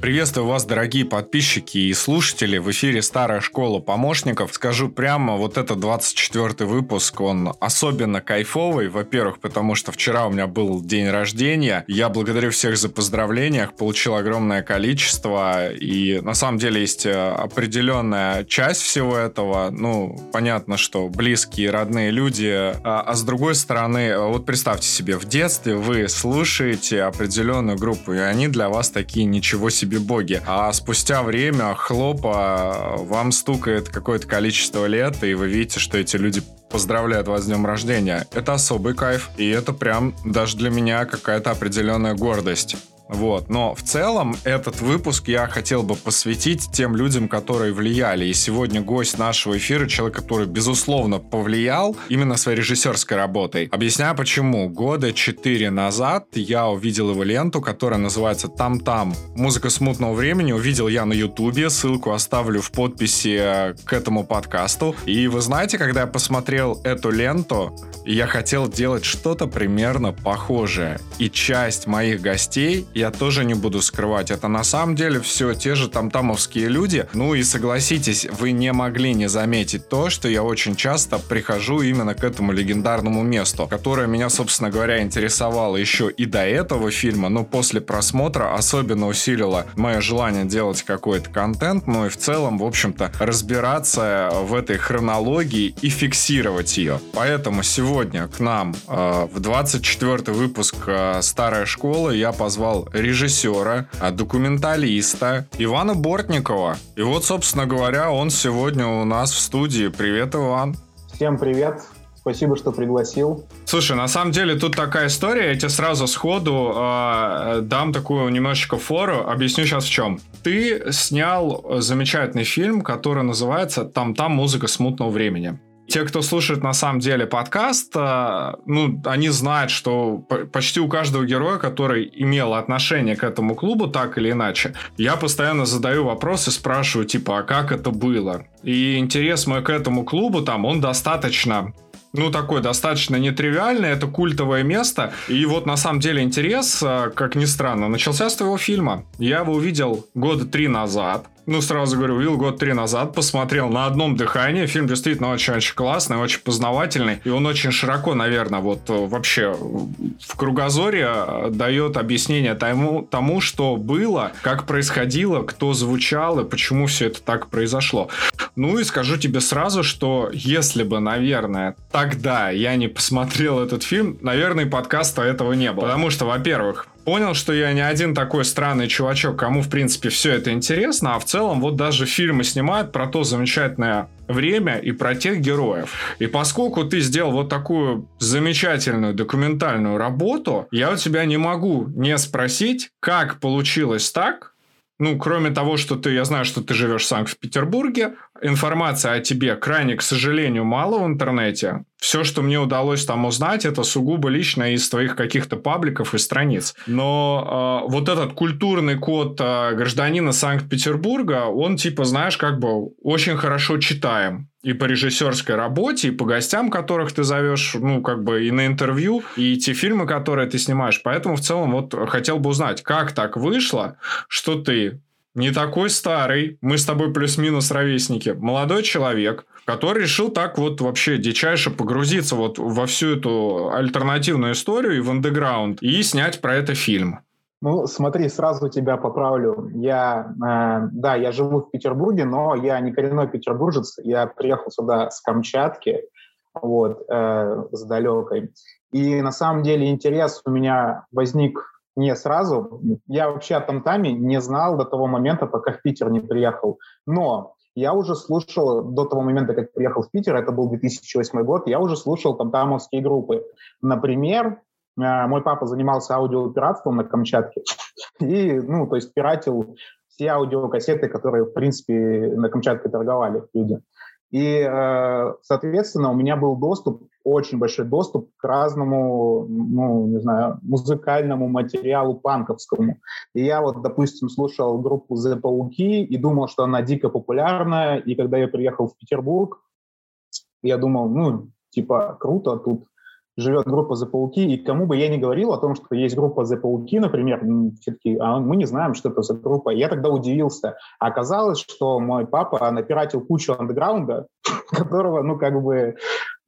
Приветствую вас, дорогие подписчики и слушатели. В эфире «Старая школа помощников». Скажу прямо, вот этот 24 выпуск, он особенно кайфовый. Во-первых, потому что вчера у меня был день рождения. Я благодарю всех за поздравления, получил огромное количество. И на самом деле есть э, определенная часть всего этого. Ну, понятно, что близкие, родные люди. А, а с другой стороны, вот представьте себе, в детстве вы слушаете определенную группу, и они для вас такие ничего себе себе боги. А спустя время хлопа вам стукает какое-то количество лет, и вы видите, что эти люди поздравляют вас с днем рождения. Это особый кайф, и это прям даже для меня какая-то определенная гордость. Вот. Но в целом этот выпуск я хотел бы посвятить тем людям, которые влияли. И сегодня гость нашего эфира, человек, который, безусловно, повлиял именно своей режиссерской работой. Объясняю почему. Года четыре назад я увидел его ленту, которая называется «Там-там». Музыка смутного времени увидел я на ютубе. Ссылку оставлю в подписи к этому подкасту. И вы знаете, когда я посмотрел эту ленту, я хотел делать что-то примерно похожее. И часть моих гостей я тоже не буду скрывать. Это на самом деле все те же тамтамовские люди. Ну и согласитесь, вы не могли не заметить то, что я очень часто прихожу именно к этому легендарному месту, которое меня, собственно говоря, интересовало еще и до этого фильма, но после просмотра особенно усилило мое желание делать какой-то контент, ну и в целом, в общем-то, разбираться в этой хронологии и фиксировать ее. Поэтому сегодня к нам э, в 24 выпуск э, «Старая школа» я позвал режиссера, а документалиста Ивана Бортникова. И вот, собственно говоря, он сегодня у нас в студии. Привет, Иван. Всем привет. Спасибо, что пригласил. Слушай, на самом деле тут такая история, я тебе сразу сходу э, дам такую немножечко фору, объясню сейчас в чем. Ты снял замечательный фильм, который называется «Там-там музыка смутного времени». Те, кто слушает на самом деле подкаст, э, ну, они знают, что почти у каждого героя, который имел отношение к этому клубу, так или иначе, я постоянно задаю вопросы, спрашиваю, типа, а как это было? И интерес мой к этому клубу, там, он достаточно ну, такой достаточно нетривиальный, это культовое место. И вот на самом деле интерес, э, как ни странно, начался с твоего фильма. Я его увидел года три назад ну, сразу говорю, увидел год три назад, посмотрел на одном дыхании. Фильм действительно очень-очень классный, очень познавательный. И он очень широко, наверное, вот э, вообще в кругозоре э, дает объяснение тому, тому, что было, как происходило, кто звучал и почему все это так произошло. Ну и скажу тебе сразу, что если бы, наверное, тогда я не посмотрел этот фильм, наверное, подкаста этого не было. Потому что, во-первых, понял, что я не один такой странный чувачок, кому, в принципе, все это интересно, а в целом вот даже фильмы снимают про то замечательное время и про тех героев. И поскольку ты сделал вот такую замечательную документальную работу, я у тебя не могу не спросить, как получилось так, ну, кроме того, что ты, я знаю, что ты живешь в Санкт-Петербурге, информации о тебе крайне, к сожалению, мало в интернете. Все, что мне удалось там узнать, это сугубо лично из твоих каких-то пабликов и страниц. Но э, вот этот культурный код э, гражданина Санкт-Петербурга, он типа, знаешь, как бы очень хорошо читаем и по режиссерской работе, и по гостям, которых ты зовешь, ну, как бы и на интервью, и те фильмы, которые ты снимаешь. Поэтому в целом вот хотел бы узнать, как так вышло, что ты не такой старый, мы с тобой плюс-минус ровесники, молодой человек, который решил так вот вообще дичайше погрузиться вот во всю эту альтернативную историю и в андеграунд и снять про это фильм. Ну, смотри, сразу тебя поправлю. Я, э, да, я живу в Петербурге, но я не коренной петербуржец. Я приехал сюда с Камчатки, вот, э, с далекой. И на самом деле интерес у меня возник не сразу. Я вообще о Тамтаме не знал до того момента, пока в Питер не приехал. Но я уже слушал до того момента, как приехал в Питер, это был 2008 год, я уже слушал тамтамовские группы. Например, э, мой папа занимался аудиопиратством на Камчатке и, ну, то есть пиратил все аудиокассеты, которые, в принципе, на Камчатке торговали люди. И, э, соответственно, у меня был доступ, очень большой доступ к разному, ну, не знаю, музыкальному материалу панковскому. И я вот, допустим, слушал группу The Пауки и думал, что она дико популярная. И когда я приехал в Петербург, я думал, ну, типа, круто, тут живет группа «За пауки», и кому бы я ни говорил о том, что есть группа «За пауки», например, все-таки а мы не знаем, что это за группа. Я тогда удивился. А оказалось, что мой папа напиратил кучу андеграунда, которого, ну, как бы,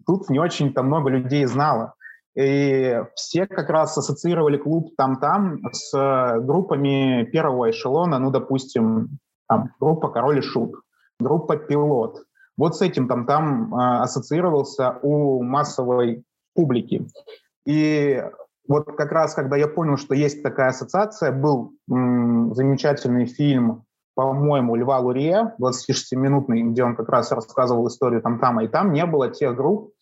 тут не очень-то много людей знало. И все как раз ассоциировали клуб там-там с группами первого эшелона, ну, допустим, там, группа «Король и Шут», группа «Пилот». Вот с этим там-там э, ассоциировался у массовой публики. И вот как раз, когда я понял, что есть такая ассоциация, был м, замечательный фильм, по-моему, Льва Лурье, 26-минутный, где он как раз рассказывал историю там-тама, и там не было тех групп,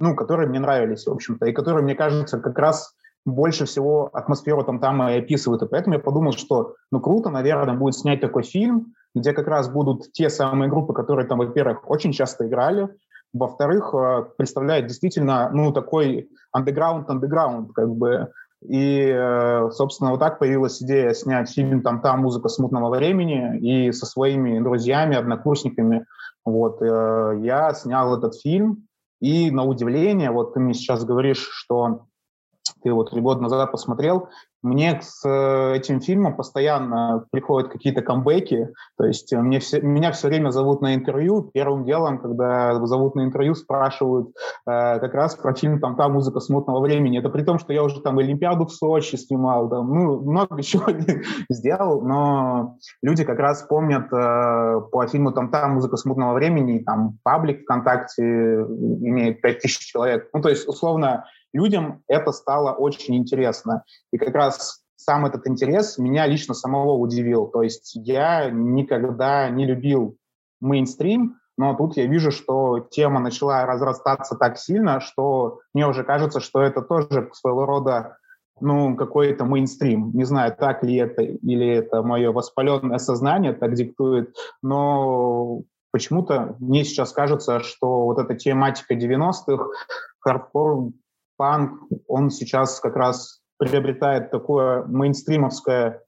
ну, которые мне нравились, в общем-то, и которые, мне кажется, как раз больше всего атмосферу Там-Тама и описывают. И поэтому я подумал, что, ну, круто, наверное, будет снять такой фильм, где как раз будут те самые группы, которые там, во-первых, очень часто играли, во-вторых, э, представляет действительно, ну, такой андеграунд-андеграунд, как бы. И, э, собственно, вот так появилась идея снять фильм там «Там музыка смутного времени» и со своими друзьями, однокурсниками. Вот, э, я снял этот фильм, и на удивление, вот ты мне сейчас говоришь, что ты вот три года назад посмотрел, мне с э, этим фильмом постоянно приходят какие-то камбэки, то есть э, мне все, меня все время зовут на интервью. Первым делом, когда зовут на интервью, спрашивают э, как раз про фильм там та музыка смутного времени». Это при том, что я уже там Олимпиаду в Сочи снимал, там, ну, много чего сделал, но люди как раз помнят э, по фильму там та музыка смутного времени», там паблик ВКонтакте имеет 5000 человек. Ну, то есть, условно, людям это стало очень интересно. И как раз сам этот интерес меня лично самого удивил. То есть я никогда не любил мейнстрим, но тут я вижу, что тема начала разрастаться так сильно, что мне уже кажется, что это тоже своего рода ну, какой-то мейнстрим. Не знаю, так ли это, или это мое воспаленное сознание так диктует, но почему-то мне сейчас кажется, что вот эта тематика 90-х, хардкор панк, он сейчас как раз приобретает такое мейнстримовское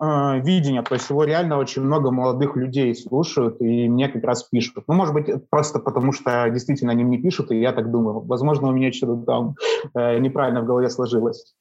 э, видение, то есть его реально очень много молодых людей слушают и мне как раз пишут. Ну, может быть, просто потому что действительно они мне пишут, и я так думаю. Возможно, у меня что-то там э, неправильно в голове сложилось.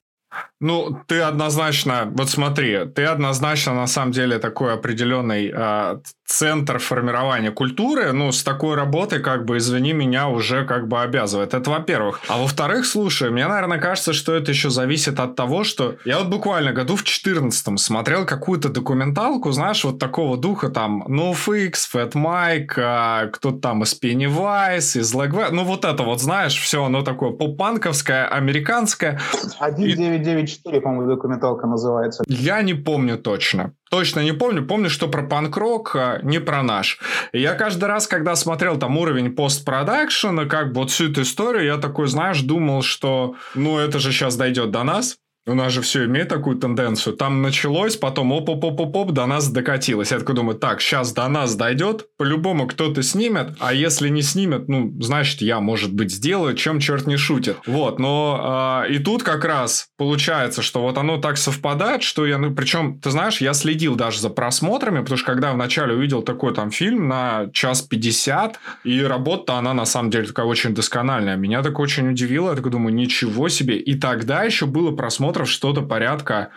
Ну, ты однозначно, вот смотри, ты однозначно на самом деле такой определенный э, центр формирования культуры, ну, с такой работой, как бы, извини меня, уже как бы обязывает. Это во-первых. А во-вторых, слушай, мне, наверное, кажется, что это еще зависит от того, что я вот буквально году в 14 смотрел какую-то документалку, знаешь, вот такого духа там NoFX, Fat Mike, э, кто-то там из Pennywise, из Lag ну, вот это вот, знаешь, все оно такое поп-панковское, американское. 1994, по-моему, документалка называется. Я не помню точно. Точно не помню. Помню, что про панк-рок, а не про наш. Я каждый раз, когда смотрел там уровень постпродакшена, как бы вот всю эту историю, я такой, знаешь, думал, что ну это же сейчас дойдет до нас. У нас же все имеет такую тенденцию. Там началось, потом оп-оп-оп-оп, до нас докатилось. Я такой думаю, так, сейчас до нас дойдет, по-любому кто-то снимет, а если не снимет, ну, значит, я, может быть, сделаю, чем черт не шутит. Вот, но э, и тут как раз получается, что вот оно так совпадает, что я, ну, причем, ты знаешь, я следил даже за просмотрами, потому что когда вначале увидел такой там фильм на час пятьдесят, и работа она на самом деле такая очень доскональная. Меня так очень удивило, я такой думаю, ничего себе. И тогда еще было просмотр просмотров что-то порядка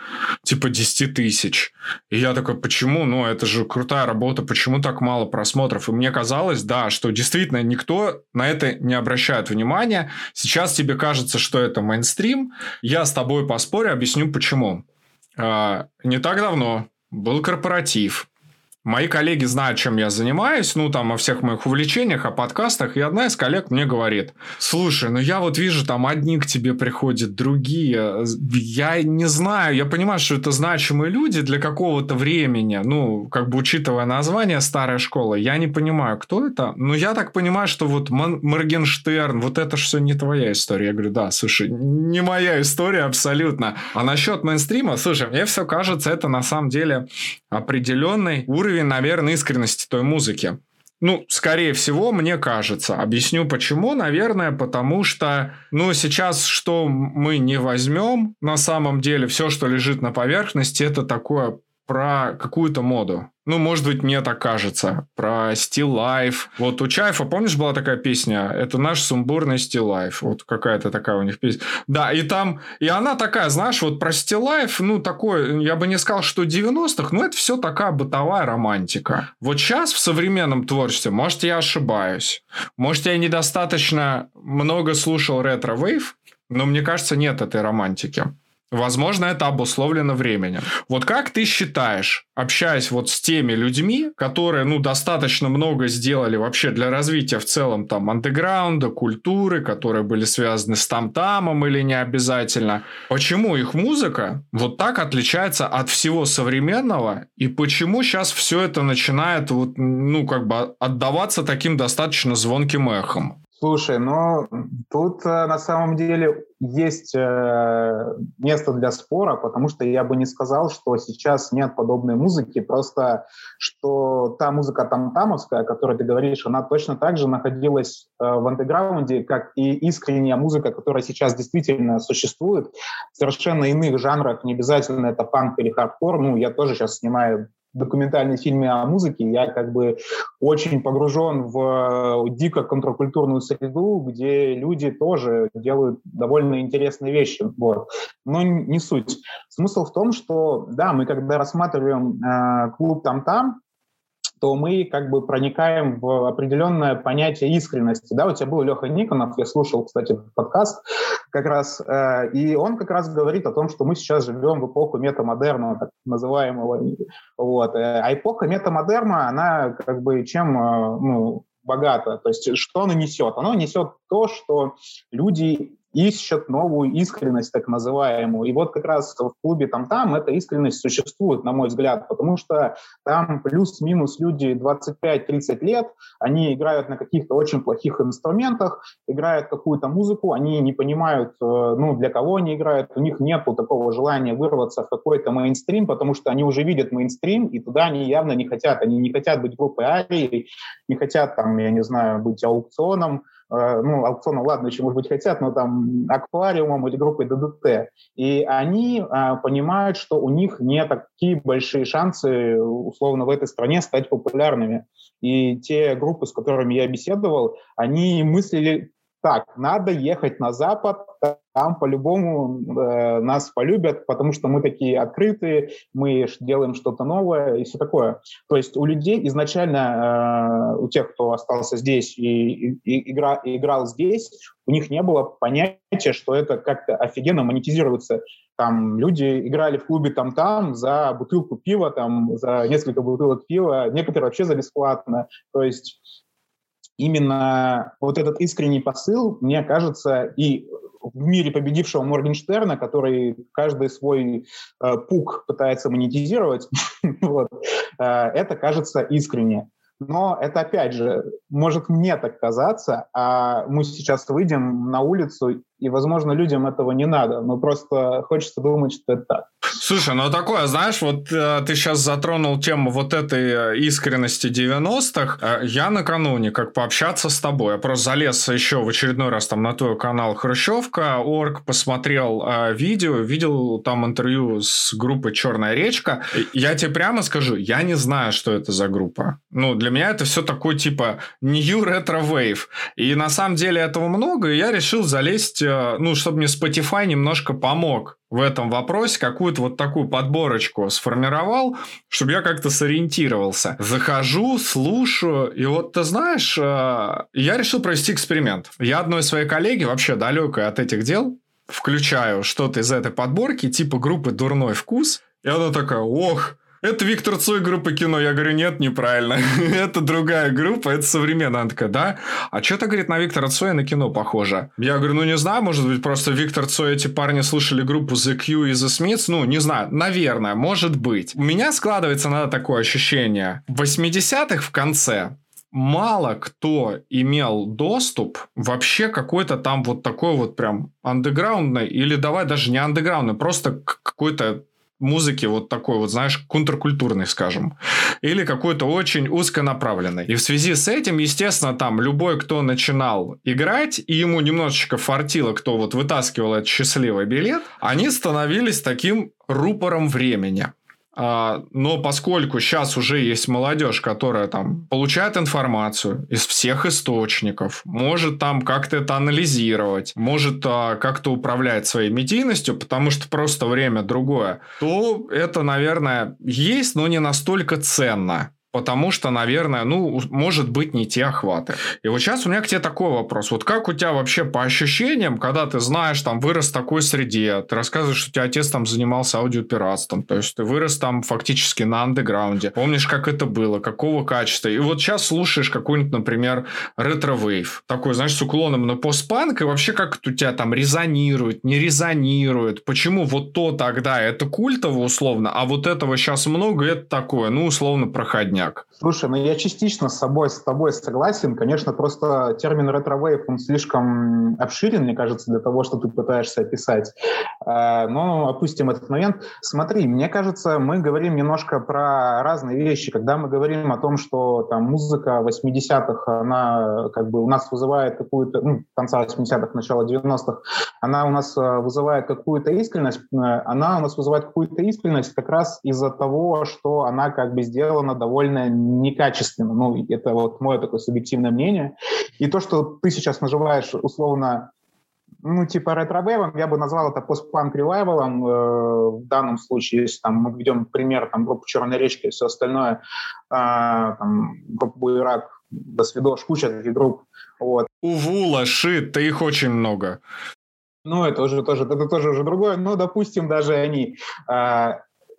типа 10 тысяч. И я такой, почему? Ну, это же крутая работа, почему так мало просмотров? И мне казалось, да, что действительно никто на это не обращает внимания. Сейчас тебе кажется, что это мейнстрим. Я с тобой поспорю, объясню почему. А, не так давно был корпоратив, Мои коллеги знают, чем я занимаюсь, ну, там, о всех моих увлечениях, о подкастах, и одна из коллег мне говорит, слушай, ну, я вот вижу, там, одни к тебе приходят, другие, я не знаю, я понимаю, что это значимые люди для какого-то времени, ну, как бы учитывая название старая школа, я не понимаю, кто это, но я так понимаю, что вот Моргенштерн, вот это все не твоя история. Я говорю, да, слушай, не моя история абсолютно. А насчет мейнстрима, слушай, мне все кажется, это на самом деле определенный уровень наверное, искренности той музыки. Ну, скорее всего, мне кажется. Объясню почему. Наверное, потому что, ну, сейчас что мы не возьмем, на самом деле, все, что лежит на поверхности, это такое про какую-то моду. Ну, может быть, мне так кажется. Про Still Life. Вот у Чайфа, помнишь, была такая песня? Это наш сумбурный Still Life. Вот какая-то такая у них песня. Да, и там... И она такая, знаешь, вот про Still Life, ну, такой... Я бы не сказал, что 90-х, но это все такая бытовая романтика. Вот сейчас в современном творчестве, может, я ошибаюсь. Может, я недостаточно много слушал ретро-вейв, но мне кажется, нет этой романтики. Возможно, это обусловлено временем. Вот как ты считаешь, общаясь вот с теми людьми, которые, ну, достаточно много сделали вообще для развития в целом там андеграунда, культуры, которые были связаны с Там-Тамом или не обязательно, почему их музыка вот так отличается от всего современного и почему сейчас все это начинает вот, ну, как бы отдаваться таким достаточно звонким эхом? Слушай, ну тут э, на самом деле есть э, место для спора, потому что я бы не сказал, что сейчас нет подобной музыки, просто что та музыка тамтамовская, о которой ты говоришь, она точно так же находилась э, в андеграунде, как и искренняя музыка, которая сейчас действительно существует, в совершенно иных жанрах, не обязательно это панк или хардкор, ну, я тоже сейчас снимаю документальные фильмы о музыке, я как бы очень погружен в э, дико контркультурную среду, где люди тоже делают довольно интересные вещи. Вот. Но не суть. Смысл в том, что, да, мы когда рассматриваем э, клуб «Там-там», то мы как бы проникаем в определенное понятие искренности. Да, у тебя был Леха Никонов, я слушал, кстати, подкаст как раз, э, и он как раз говорит о том, что мы сейчас живем в эпоху метамодерна, так называемого. Вот. Э, а эпоха метамодерна, она как бы чем э, ну, богата? То есть что она несет? Она несет то, что люди ищут новую искренность, так называемую. И вот как раз в клубе там-там эта искренность существует, на мой взгляд, потому что там плюс-минус люди 25-30 лет, они играют на каких-то очень плохих инструментах, играют какую-то музыку, они не понимают, э, ну, для кого они играют, у них нет такого желания вырваться в какой-то мейнстрим, потому что они уже видят мейнстрим, и туда они явно не хотят. Они не хотят быть группой Арии, не хотят, там, я не знаю, быть аукционом, ну, аукционом, ладно, еще, может быть, хотят, но там аквариумом или группой ДДТ. И они а, понимают, что у них не такие большие шансы, условно, в этой стране стать популярными. И те группы, с которыми я беседовал, они мыслили так, надо ехать на Запад, там по-любому э, нас полюбят, потому что мы такие открытые, мы делаем что-то новое и все такое. То есть у людей изначально, э, у тех, кто остался здесь и, и, и, игра, и играл здесь, у них не было понятия, что это как-то офигенно монетизируется. Там люди играли в клубе там-там за бутылку пива, там за несколько бутылок пива, некоторые вообще за бесплатно. То есть именно вот этот искренний посыл, мне кажется, и в мире победившего Моргенштерна, который каждый свой э, пук пытается монетизировать, э, это кажется искренне. Но это, опять же, может мне так казаться, а мы сейчас выйдем на улицу, и, возможно, людям этого не надо, но просто хочется думать, что это так. Слушай, ну такое, знаешь, вот э, ты сейчас затронул тему вот этой э, искренности 90-х. Э, я накануне, как пообщаться с тобой, я просто залез еще в очередной раз там на твой канал Хрущевка, Орг, посмотрел э, видео, видел там интервью с группой Черная речка. Я тебе прямо скажу, я не знаю, что это за группа. Ну, для меня это все такой типа New Retro Wave. И на самом деле этого много, и я решил залезть, э, ну, чтобы мне Spotify немножко помог в этом вопросе, какую-то вот такую подборочку сформировал, чтобы я как-то сориентировался. Захожу, слушаю, и вот ты знаешь, э, я решил провести эксперимент. Я одной своей коллеге, вообще далекой от этих дел, включаю что-то из этой подборки, типа группы «Дурной вкус», и она такая, ох, это Виктор Цой группа кино. Я говорю, нет, неправильно. это другая группа, это современная. Она такая, да? А что-то, говорит, на Виктора Цоя на кино похоже. Я говорю, ну не знаю, может быть, просто Виктор Цой, эти парни слушали группу The Q и The Smiths. Ну, не знаю, наверное, может быть. У меня складывается на такое ощущение. В 80-х в конце мало кто имел доступ вообще какой-то там вот такой вот прям андеграундный, или давай даже не андеграундный, просто какой-то музыки вот такой вот, знаешь, контркультурной, скажем, или какой-то очень узконаправленной. И в связи с этим, естественно, там любой, кто начинал играть, и ему немножечко фартило, кто вот вытаскивал этот счастливый билет, они становились таким рупором времени. А, но поскольку сейчас уже есть молодежь, которая там получает информацию из всех источников, может там как-то это анализировать, может а, как-то управлять своей медийностью, потому что просто время другое, то это, наверное, есть, но не настолько ценно. Потому что, наверное, ну, может быть, не те охваты. И вот сейчас у меня к тебе такой вопрос. Вот как у тебя вообще по ощущениям, когда ты знаешь, там, вырос в такой среде, ты рассказываешь, что у тебя отец там занимался аудиопиратством, то есть ты вырос там фактически на андеграунде. Помнишь, как это было, какого качества. И вот сейчас слушаешь какой-нибудь, например, ретро-вейв, такой, знаешь, с уклоном на постпанк, и вообще как это у тебя там резонирует, не резонирует, почему вот то тогда это культово условно, а вот этого сейчас много, это такое, ну, условно, проходня точняк. Слушай, ну я частично с собой, с тобой согласен. Конечно, просто термин ретро-вейв, он слишком обширен, мне кажется, для того, что ты пытаешься описать. А, но опустим этот момент. Смотри, мне кажется, мы говорим немножко про разные вещи. Когда мы говорим о том, что там музыка 80-х, она как бы у нас вызывает какую-то, ну, конца 80-х, начала 90-х, она у нас э, вызывает какую-то искренность, э, она у нас вызывает какую-то искренность как раз из-за того, что она как бы сделана довольно довольно некачественно. Ну, это вот мое такое субъективное мнение. И то, что ты сейчас называешь условно ну, типа ретро-вейвом, я бы назвал это постпанк ревайвалом э, в данном случае, если там мы ведем пример там группы Черной речки и все остальное, э, там, группа Буерак, до свидос, куча таких групп. Вот. Увула, Шит, да их очень много. Ну, это уже тоже, это тоже уже другое, но, допустим, даже они. Э,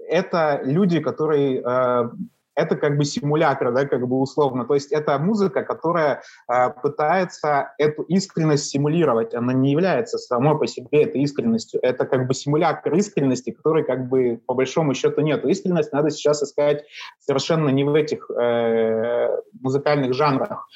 это люди, которые э, это как бы симулятор, да, как бы условно. То есть это музыка, которая э, пытается эту искренность симулировать. Она не является самой по себе этой искренностью. Это как бы симулятор искренности, которой как бы по большому счету нет. Искренность надо сейчас искать совершенно не в этих э, музыкальных жанрах,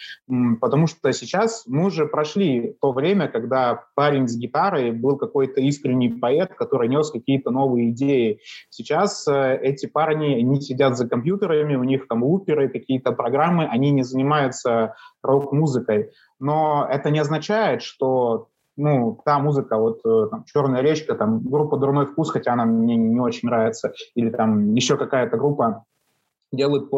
потому что сейчас мы уже прошли то время, когда парень с гитарой был какой-то искренний поэт, который нес какие-то новые идеи. Сейчас э, эти парни, не сидят за компьютерами, у них там луперы, какие-то программы, они не занимаются рок-музыкой. Но это не означает, что ну, та музыка, вот э, там, «Черная речка», там, группа «Дурной вкус», хотя она мне не очень нравится, или там еще какая-то группа, делают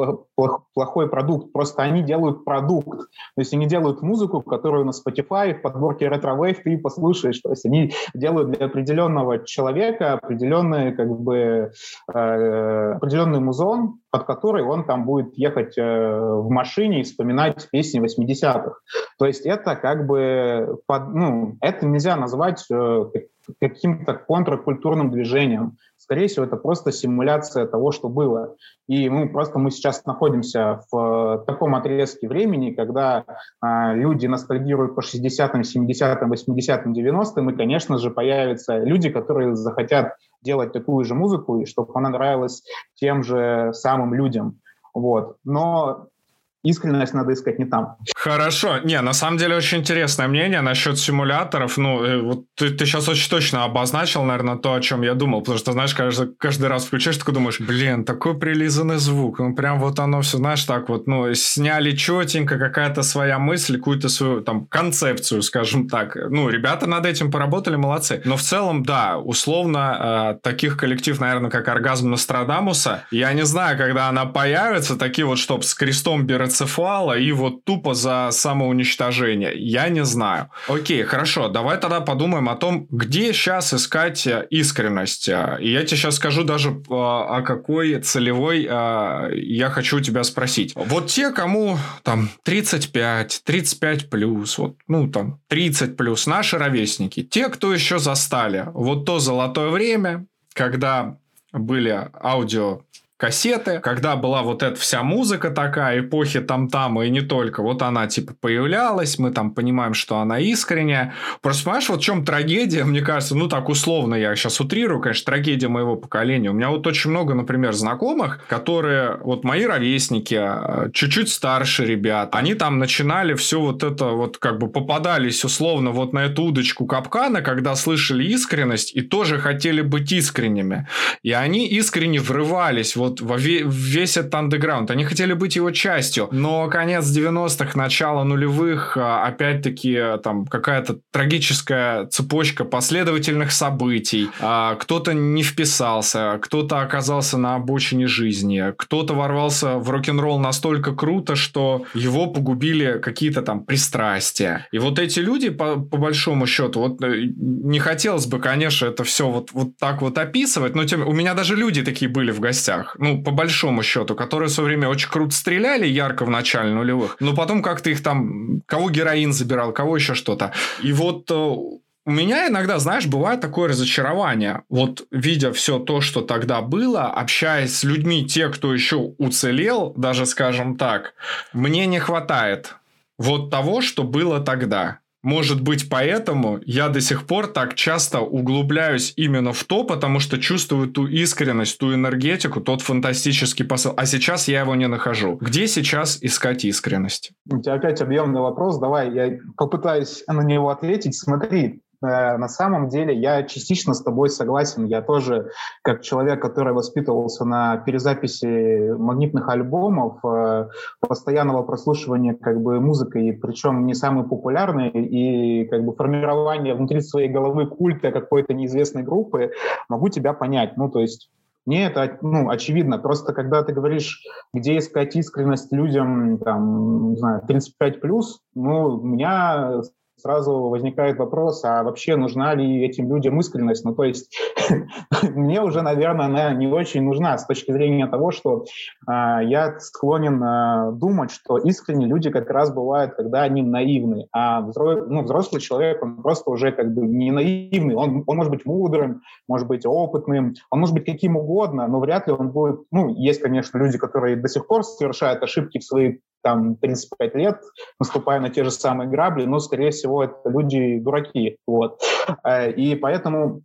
плохой продукт, просто они делают продукт. То есть они делают музыку, которую на Spotify в подборке Retro Wave ты послушаешь. То есть они делают для определенного человека определенный, как бы, э, определенный музон, под который он там будет ехать э, в машине и вспоминать песни 80-х. То есть это как бы, под, ну, это нельзя назвать э, каким-то контркультурным движением. Скорее всего, это просто симуляция того, что было. И мы просто мы сейчас находимся в таком отрезке времени, когда э, люди ностальгируют по 60-м, 70-м, 80-м, 90-м, и, конечно же, появятся люди, которые захотят делать такую же музыку, и чтобы она нравилась тем же самым людям. Вот. Но искренность надо искать не там. Хорошо. Не, на самом деле очень интересное мнение насчет симуляторов. Ну, э, вот ты, ты сейчас очень точно обозначил, наверное, то, о чем я думал. Потому что, знаешь, каждый, каждый раз включаешь, такой думаешь, блин, такой прилизанный звук. Ну, прям вот оно все, знаешь, так вот, ну, сняли четенько, какая-то своя мысль, какую-то свою, там, концепцию, скажем так. Ну, ребята над этим поработали, молодцы. Но в целом, да, условно, э, таких коллектив, наверное, как «Оргазм Нострадамуса», я не знаю, когда она появится, такие вот, чтоб с крестом Берет энцефала и вот тупо за самоуничтожение? Я не знаю. Окей, хорошо, давай тогда подумаем о том, где сейчас искать э, искренность. Э, и я тебе сейчас скажу даже, э, о какой целевой я хочу тебя спросить. Вот те, кому там 35, 35 плюс, вот, ну там 30 плюс, наши ровесники, те, кто еще застали вот то золотое время, когда были аудио кассеты, когда была вот эта вся музыка такая, эпохи там-там и не только, вот она типа появлялась, мы там понимаем, что она искренняя. Просто понимаешь, вот в чем трагедия, мне кажется, ну так условно я сейчас утрирую, конечно, трагедия моего поколения. У меня вот очень много, например, знакомых, которые, вот мои ровесники, а, чуть-чуть старше ребят, они там начинали все вот это вот как бы попадались условно вот на эту удочку капкана, когда слышали искренность и тоже хотели быть искренними. И они искренне врывались вот во весь этот андеграунд. Они хотели быть его частью. Но конец 90-х, начало нулевых, а, опять-таки там какая-то трагическая цепочка последовательных событий. А, кто-то не вписался, кто-то оказался на обочине жизни, кто-то ворвался в рок-н-ролл настолько круто, что его погубили какие-то там пристрастия. И вот эти люди, по, по большому счету, вот э, не хотелось бы, конечно, это все вот, вот так вот описывать, но тем, у меня даже люди такие были в гостях, ну, по большому счету, которые в свое время очень круто стреляли, ярко в начале нулевых, но потом как-то их там, кого героин забирал, кого еще что-то. И вот э, у меня иногда, знаешь, бывает такое разочарование. Вот видя все то, что тогда было, общаясь с людьми, те, кто еще уцелел, даже скажем так, мне не хватает вот того, что было тогда. Может быть, поэтому я до сих пор так часто углубляюсь именно в то, потому что чувствую ту искренность, ту энергетику, тот фантастический посыл. А сейчас я его не нахожу. Где сейчас искать искренность? У тебя опять объемный вопрос. Давай я попытаюсь на него ответить. Смотри, на самом деле я частично с тобой согласен. Я тоже, как человек, который воспитывался на перезаписи магнитных альбомов, э, постоянного прослушивания как бы музыки, причем не самой популярной, и как бы формирования внутри своей головы культа какой-то неизвестной группы, могу тебя понять. Ну, то есть мне это ну, очевидно. Просто когда ты говоришь, где искать искренность людям, там, не знаю, 35 плюс, ну, у меня сразу возникает вопрос, а вообще нужна ли этим людям искренность? Ну, то есть мне уже, наверное, она не очень нужна с точки зрения того, что э, я склонен э, думать, что искренние люди как раз бывают, когда они наивны, а взро... ну, взрослый человек, он просто уже как бы не наивный, он, он может быть мудрым, может быть опытным, он может быть каким угодно, но вряд ли он будет, ну, есть, конечно, люди, которые до сих пор совершают ошибки в своей там 35 лет, наступая на те же самые грабли, но, скорее всего, это люди дураки. Вот. Э, и поэтому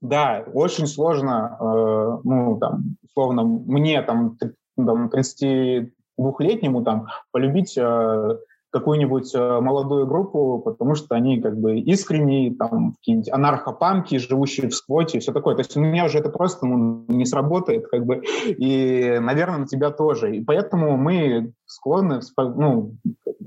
да, очень сложно, э, ну, там, условно, мне, там, там 32-летнему, там, полюбить э, какую-нибудь э, молодую группу, потому что они как бы искренние, там, какие-нибудь анархопамки, живущие в сквоте, и все такое. То есть у меня уже это просто ну, не сработает, как бы, и, наверное, на тебя тоже. И поэтому мы склонны ну,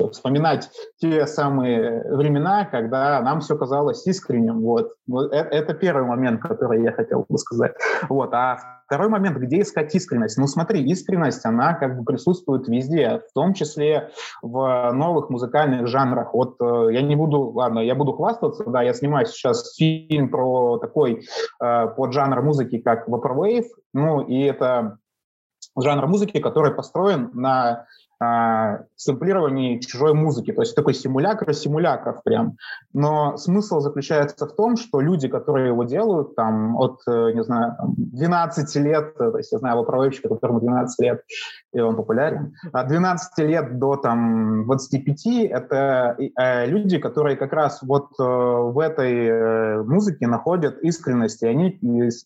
вспоминать те самые времена, когда нам все казалось искренним. Вот. вот это, первый момент, который я хотел бы сказать. Вот. А Второй момент, где искать искренность? Ну смотри, искренность, она как бы присутствует везде, в том числе в новых музыкальных жанрах. Вот э, я не буду, ладно, я буду хвастаться, да, я снимаю сейчас фильм про такой э, поджанр музыки, как Vaporwave, ну и это жанр музыки, который построен на а, сэмплировании чужой музыки. То есть такой симулятор симулякрав прям. Но смысл заключается в том, что люди, которые его делают, там, от, э, не знаю, 12 лет, то есть я знаю вопросчика, которому 12 лет, и он популярен, от 12 лет до там 25 это э, люди, которые как раз вот э, в этой э, музыке находят искренность, и они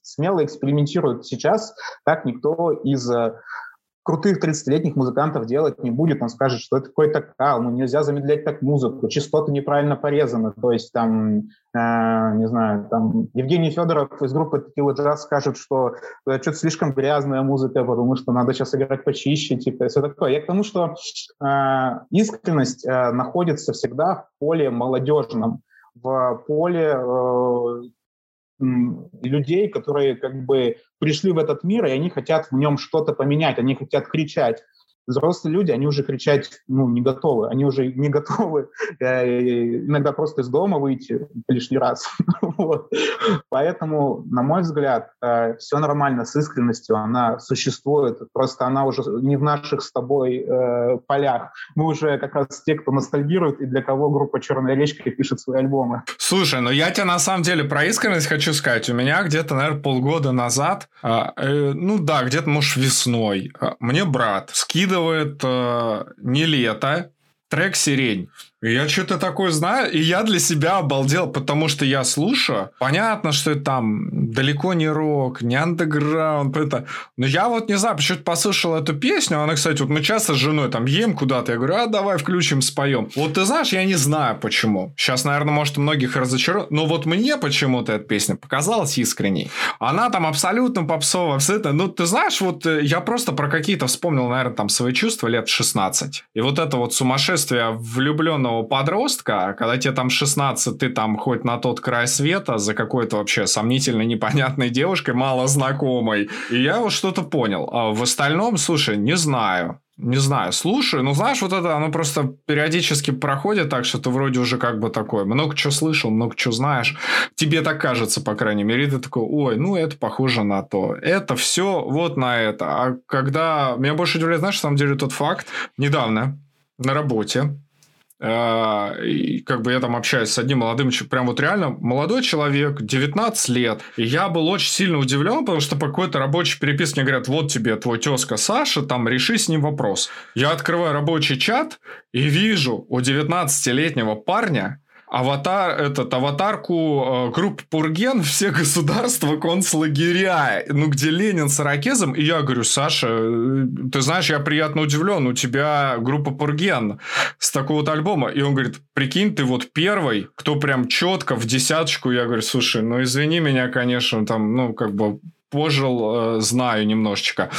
смело экспериментируют сейчас, так никто из крутых 30-летних музыкантов делать не будет, он скажет, что это какой-то кал, ну нельзя замедлять так музыку, частоты неправильно порезаны, то есть там, э, не знаю, там Евгений Федоров из группы Tequila Jazz скажет, что это что-то слишком грязная музыка, потому что надо сейчас играть почище, типа, все такое. Я к тому, что э, искренность э, находится всегда в поле молодежном, в поле э, людей, которые как бы пришли в этот мир, и они хотят в нем что-то поменять, они хотят кричать. Взрослые люди, они уже кричать ну, не готовы, они уже не готовы э, иногда просто из дома выйти лишний раз. Вот. Поэтому, на мой взгляд, э, все нормально с искренностью, она существует, просто она уже не в наших с тобой э, полях. Мы уже как раз те, кто ностальгирует и для кого группа «Черная речка» пишет свои альбомы. Слушай, ну я тебе на самом деле про искренность хочу сказать. У меня где-то, наверное, полгода назад, э, э, ну да, где-то, может, весной, э, мне брат скидывает э, не лето, трек «Сирень». Я что-то такое знаю, и я для себя обалдел, потому что я слушаю. Понятно, что это там далеко не рок, не андеграунд, это... но я вот не знаю, почему-то послушал эту песню. Она, кстати, вот мы часто с женой там ем куда-то. Я говорю, а давай включим, споем. Вот ты знаешь, я не знаю почему. Сейчас, наверное, может, многих разочаровать, но вот мне почему-то эта песня показалась искренней. Она там абсолютно попсовая, абсолютно. Ну, ты знаешь, вот э, я просто про какие-то вспомнил, наверное, там свои чувства лет 16. И вот это вот сумасшествие влюбленного подростка, когда тебе там 16, ты там хоть на тот край света за какой-то вообще сомнительной, непонятной девушкой, мало знакомой. И я вот что-то понял. А в остальном, слушай, не знаю. Не знаю, слушаю, ну знаешь, вот это, оно просто периодически проходит так, что ты вроде уже как бы такой, много чего слышал, много чего знаешь, тебе так кажется, по крайней мере, и ты такой, ой, ну это похоже на то, это все вот на это. А когда, меня больше удивляет, знаешь, на самом деле тот факт, недавно на работе а, и как бы я там общаюсь с одним молодым, прям вот реально молодой человек, 19 лет. И я был очень сильно удивлен, потому что по какой-то рабочей переписке мне говорят, вот тебе твой тезка Саша, там реши с ним вопрос. Я открываю рабочий чат и вижу у 19-летнего парня аватар, этот, аватарку э, группы Пурген все государства концлагеря, ну, где Ленин с Аракезом, и я говорю, Саша, э, ты знаешь, я приятно удивлен, у тебя группа Пурген с такого-то альбома, и он говорит, прикинь, ты вот первый, кто прям четко в десяточку, я говорю, слушай, ну, извини меня, конечно, там, ну, как бы пожил, э, знаю немножечко.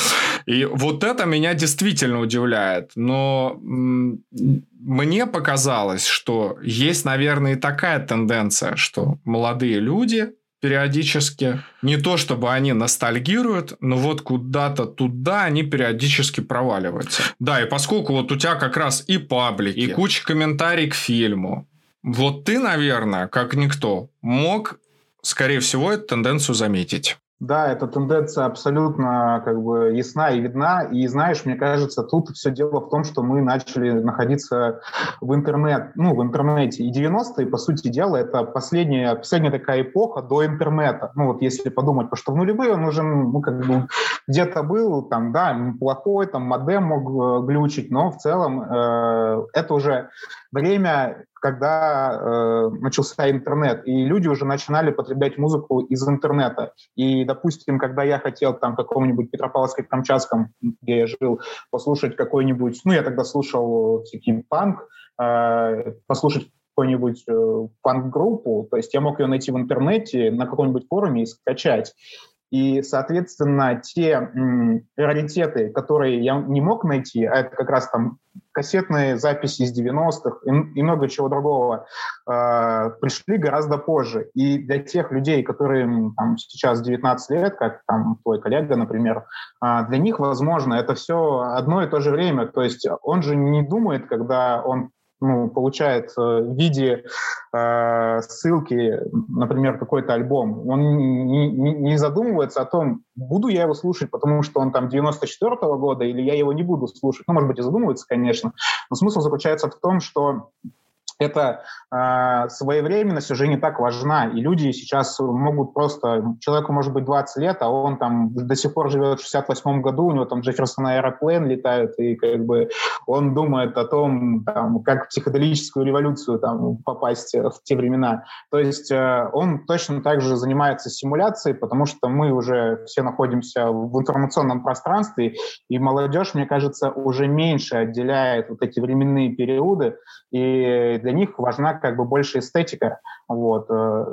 И вот это меня действительно удивляет. Но мне показалось, что есть, наверное, и такая тенденция, что молодые люди периодически, не то чтобы они ностальгируют, но вот куда-то туда они периодически проваливаются. Да, и поскольку вот у тебя как раз и паблик, и куча комментариев к фильму, вот ты, наверное, как никто, мог, скорее всего, эту тенденцию заметить. Да, эта тенденция абсолютно как бы ясна и видна. И знаешь, мне кажется, тут все дело в том, что мы начали находиться в интернет, ну, в интернете. И 90-е, по сути дела, это последняя, последняя такая эпоха до интернета. Ну, вот если подумать, потому что в нулевые он уже ну, как бы где-то был, там, да, плохой, там, модем мог э, глючить, но в целом э, это уже время когда э, начался интернет, и люди уже начинали потреблять музыку из интернета. И, допустим, когда я хотел там каком-нибудь Петропавловске-Камчатском, где я жил, послушать какой-нибудь, ну, я тогда слушал всякий панк, э, послушать какую-нибудь э, панк-группу, то есть я мог ее найти в интернете, на каком-нибудь форуме и скачать. И, соответственно, те м, раритеты, которые я не мог найти, а это как раз там кассетные записи из 90-х и, и много чего другого, э, пришли гораздо позже. И для тех людей, которым там, сейчас 19 лет, как там твой коллега, например, э, для них, возможно, это все одно и то же время. То есть он же не думает, когда он ну, получает э, в виде э, ссылки, например, какой-то альбом, он не, не, задумывается о том, буду я его слушать, потому что он там 94-го года, или я его не буду слушать. Ну, может быть, и задумывается, конечно, но смысл заключается в том, что эта э, своевременность уже не так важна. И люди сейчас могут просто... Человеку может быть 20 лет, а он там до сих пор живет в 68 году, у него там Джефферсон аэроплен летает, и как бы он думает о том, там, как в психоделическую революцию там, попасть в те времена. То есть э, он точно так же занимается симуляцией, потому что мы уже все находимся в информационном пространстве, и молодежь, мне кажется, уже меньше отделяет вот эти временные периоды, и для них важна как бы больше эстетика. Вот. Э,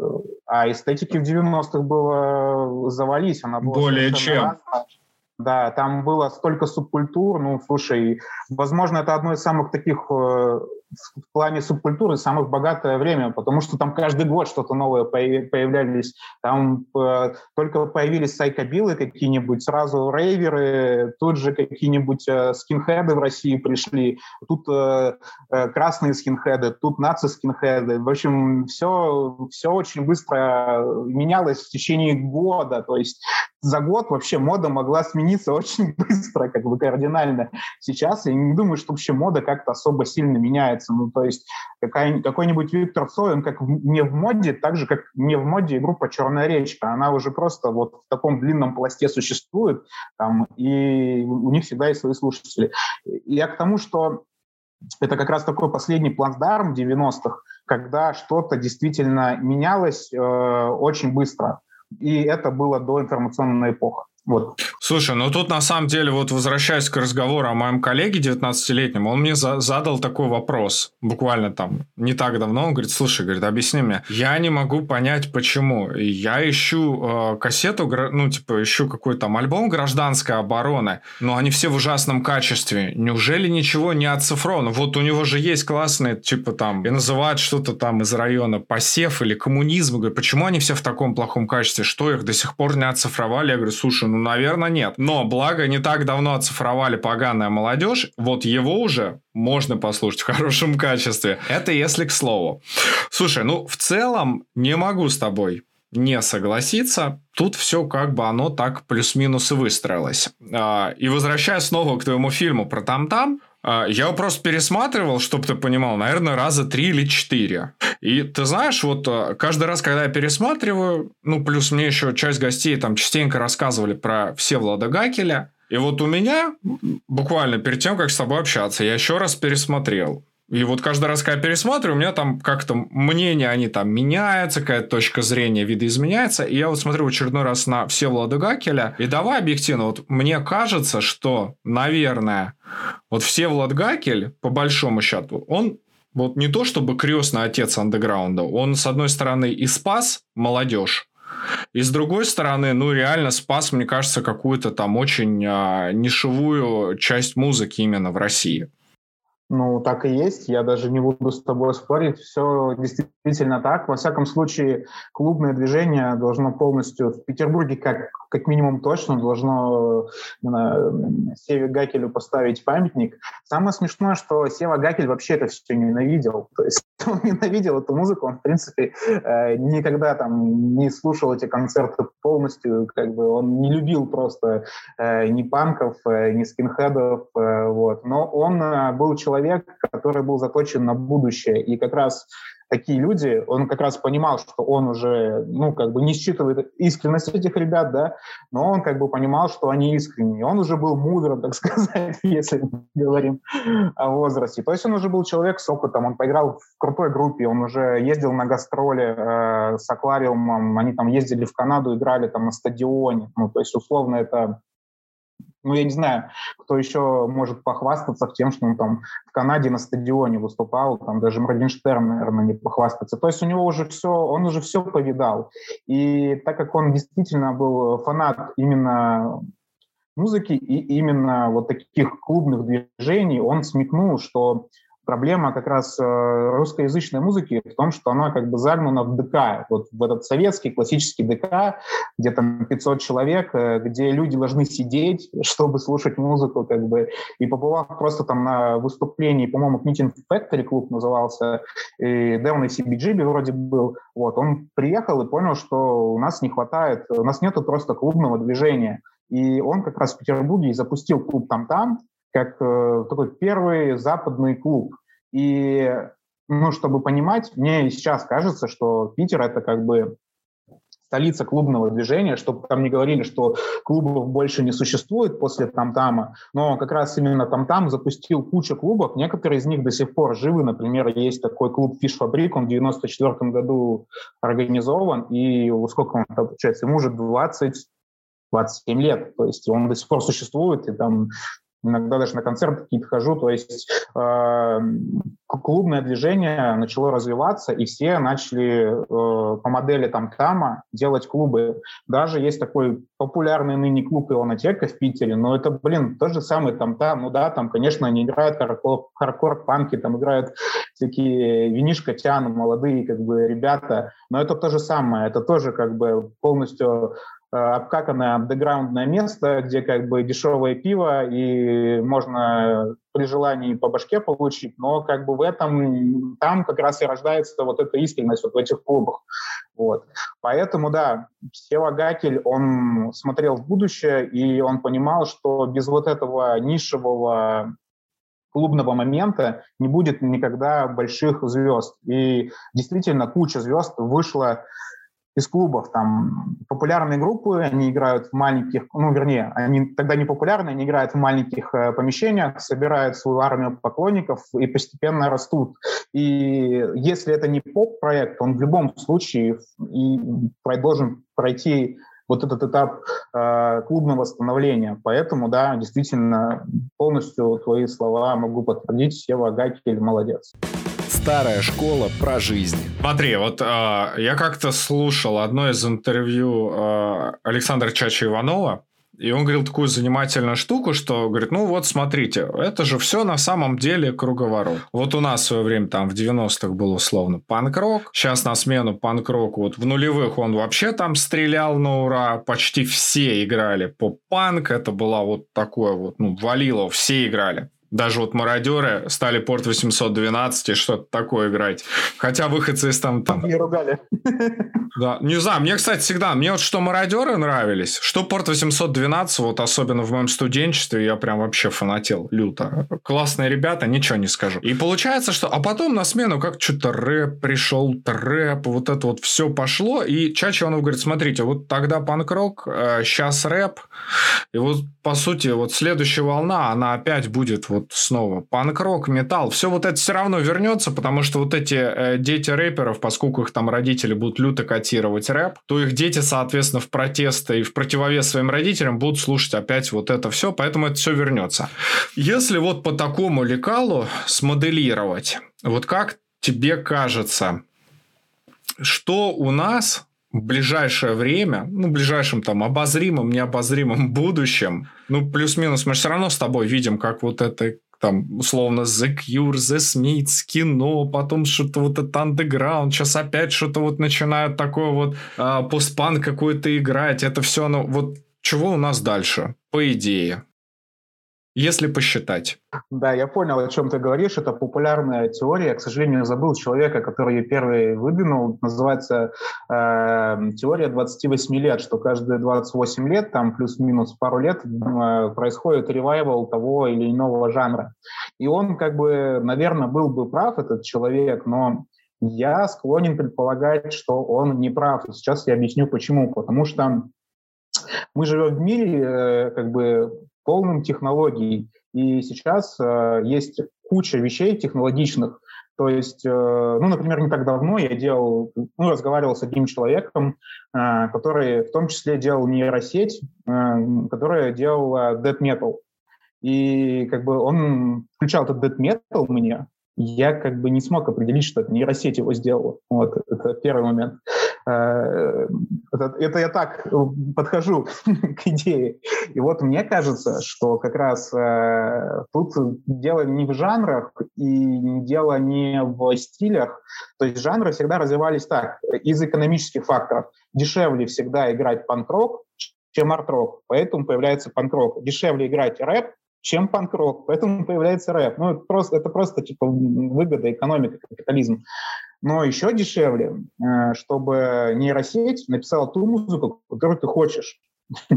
а эстетики в 90-х было завались. Она была Более чем. Разная. Да, там было столько субкультур. Ну, слушай, возможно, это одно из самых таких э, в плане субкультуры самое богатое время, потому что там каждый год что-то новое появлялись. Там э, только появились сайкобилы какие-нибудь, сразу рейверы, тут же какие-нибудь э, скинхеды в России пришли, тут э, э, красные скинхеды, тут наци-скинхеды. В общем, все, все очень быстро менялось в течение года. То есть за год вообще мода могла смениться очень быстро, как бы кардинально. Сейчас я не думаю, что вообще мода как-то особо сильно меняется. Ну, то есть какой-нибудь Виктор Цой, он как в, не в моде, так же, как не в моде группа «Черная речка». Она уже просто вот в таком длинном пласте существует, там, и у них всегда есть свои слушатели. И я к тому, что это как раз такой последний плацдарм 90-х, когда что-то действительно менялось э, очень быстро. И это было до информационной эпохи. Вот. Слушай, ну тут на самом деле, вот возвращаясь к разговору о моем коллеге 19-летнем, он мне за задал такой вопрос, буквально там не так давно, он говорит, слушай, говорит, объясни мне, я не могу понять, почему. Я ищу э, кассету, ну, типа, ищу какой-то там альбом гражданской обороны, но они все в ужасном качестве. Неужели ничего не оцифровано? Вот у него же есть классные, типа там, и называют что-то там из района посев или коммунизм. Говорю, почему они все в таком плохом качестве? Что их до сих пор не оцифровали? Я говорю, слушай, ну, наверное, нет. Но, благо, не так давно оцифровали поганая молодежь, вот его уже можно послушать в хорошем качестве. Это если к слову. Слушай, ну, в целом, не могу с тобой не согласиться. Тут все как бы оно так плюс-минус и выстроилось. А, и возвращаясь снова к твоему фильму про там-там, я его просто пересматривал, чтобы ты понимал, наверное, раза три или четыре. И ты знаешь, вот а, каждый раз, когда я пересматриваю, ну, плюс мне еще часть гостей там частенько рассказывали про все Влада Гакеля, и вот у меня буквально перед тем, как с тобой общаться, я еще раз пересмотрел. И вот каждый раз, когда я пересматриваю, у меня там как-то мнения, они там меняются, какая-то точка зрения видоизменяется. И я вот смотрю очередной раз на все Влада Гакеля. И давай объективно, вот мне кажется, что, наверное, вот все Влад Гакель, по большому счету, он вот не то чтобы крестный отец андеграунда, он, с одной стороны, и спас молодежь, и с другой стороны, ну, реально спас, мне кажется, какую-то там очень а, нишевую часть музыки именно в России. Ну, так и есть. Я даже не буду с тобой спорить. Все действительно так. Во всяком случае, клубное движение должно полностью в Петербурге, как, как минимум точно, должно знаю, Севе Гакелю поставить памятник. Самое смешное, что Сева Гакель вообще это все ненавидел. То есть он ненавидел эту музыку, он, в принципе, э, никогда там не слушал эти концерты полностью, как бы он не любил просто э, ни панков, э, ни скинхедов, вот. Но он был человек, человек, который был заточен на будущее. И как раз такие люди, он как раз понимал, что он уже, ну, как бы не считывает искренность этих ребят, да, но он как бы понимал, что они искренние. Он уже был мудрым, так сказать, если говорим о возрасте. То есть он уже был человек с опытом, он поиграл в крутой группе, он уже ездил на гастроли э, с аквариумом, они там ездили в Канаду, играли там на стадионе, ну, то есть условно это ну, я не знаю, кто еще может похвастаться тем, что он там в Канаде на стадионе выступал, там даже Моргенштерн, наверное, не похвастаться. То есть у него уже все, он уже все повидал. И так как он действительно был фанат именно музыки и именно вот таких клубных движений, он смекнул, что проблема как раз э, русскоязычной музыки в том, что она как бы загнана в ДК, вот в этот советский классический ДК, где там 500 человек, э, где люди должны сидеть, чтобы слушать музыку, как бы, и побывав просто там на выступлении, по-моему, Meeting Factory клуб назывался, и и CBGB вроде был, вот, он приехал и понял, что у нас не хватает, у нас нету просто клубного движения, и он как раз в Петербурге запустил клуб там-там, как э, такой первый западный клуб. И, ну, чтобы понимать, мне сейчас кажется, что Питер — это как бы столица клубного движения, чтобы там не говорили, что клубов больше не существует после Тамтама, но как раз именно Тамтам запустил кучу клубов, некоторые из них до сих пор живы, например, есть такой клуб Фиш Фабрик, он в 94 году организован, и сколько он получается, ему уже 20 27 лет, то есть он до сих пор существует, и там иногда даже на концерты какие-то хожу, то есть э, клубное движение начало развиваться, и все начали э, по модели там Тама делать клубы. Даже есть такой популярный ныне клуб Ионотека в Питере, но это, блин, тот же самый там там, ну да, там, конечно, они играют хардкор, хардкор панки, там играют всякие винишко-тян, молодые как бы ребята, но это то же самое, это тоже как бы полностью обкаканное андеграундное место, где как бы дешевое пиво и можно при желании по башке получить, но как бы в этом, там как раз и рождается вот эта искренность вот в этих клубах. Вот. Поэтому, да, Сева Гакель, он смотрел в будущее, и он понимал, что без вот этого нишевого клубного момента не будет никогда больших звезд. И действительно куча звезд вышла из клубов, там популярные группы, они играют в маленьких, ну, вернее, они тогда не популярные, они играют в маленьких э, помещениях, собирают свою армию поклонников и постепенно растут. И если это не поп-проект, он в любом случае и должен пройти вот этот этап э, клубного становления. Поэтому, да, действительно, полностью твои слова могу подтвердить. Сева Гакель молодец. Старая школа про жизнь. Смотри, вот э, я как-то слушал одно из интервью э, Александра Чача Иванова, и он говорил такую занимательную штуку, что говорит, ну вот смотрите, это же все на самом деле круговорот. Вот у нас в свое время там в 90-х был условно панк-рок, сейчас на смену панк-року, вот в нулевых он вообще там стрелял на ура, почти все играли поп-панк, это была вот такое вот, ну, валило, все играли. Даже вот мародеры стали порт 812 и что-то такое играть. Хотя выходцы из там... там... Не ругали. Да, не знаю, мне, кстати, всегда, мне вот что мародеры нравились, что порт 812, вот особенно в моем студенчестве, я прям вообще фанател люто. Классные ребята, ничего не скажу. И получается, что... А потом на смену как что-то рэп пришел, трэп, вот это вот все пошло, и Чачи он говорит, смотрите, вот тогда панк-рок, э, сейчас рэп, и вот, по сути, вот следующая волна, она опять будет вот снова панк-рок, металл, все вот это все равно вернется, потому что вот эти э, дети рэперов, поскольку их там родители будут люто котировать рэп, то их дети, соответственно, в протест и в противовес своим родителям будут слушать опять вот это все, поэтому это все вернется. Если вот по такому лекалу смоделировать, вот как тебе кажется, что у нас в ближайшее время, ну, в ближайшем там обозримом, необозримом будущем, ну, плюс-минус, мы же все равно с тобой видим, как вот это там, условно, The Cure, The Smiths, кино, потом что-то вот это андеграунд, сейчас опять что-то вот начинают такое вот а, постпан какой-то играть, это все, ну, вот чего у нас дальше, по идее? Если посчитать. Да, я понял, о чем ты говоришь. Это популярная теория. Я, к сожалению, забыл человека, который ее первый выдвинул. Называется э, теория 28 лет, что каждые 28 лет, там плюс-минус пару лет, э, происходит ревайвал того или иного жанра. И он, как бы, наверное, был бы прав, этот человек, но я склонен предполагать, что он не прав. И сейчас я объясню, почему. Потому что мы живем в мире, э, как бы полным технологий. И сейчас э, есть куча вещей технологичных. То есть, э, ну, например, не так давно я делал, ну, разговаривал с одним человеком, э, который в том числе делал нейросеть, э, которая делала dead metal. И как бы он включал этот dead metal мне, я как бы не смог определить, что это нейросеть его сделала. Вот, это первый момент. Э, это, это я так подхожу к идее. И вот мне кажется, что как раз э, тут дело не в жанрах и дело не в стилях. То есть жанры всегда развивались так, из экономических факторов. Дешевле всегда играть панк-рок, чем арт-рок. Поэтому появляется панк-рок. Дешевле играть рэп, чем панк-рок. Поэтому появляется рэп. Ну, это просто, это просто типа выгода, экономика, капитализм. Но еще дешевле, э, чтобы нейросеть написала ту музыку, которую ты хочешь.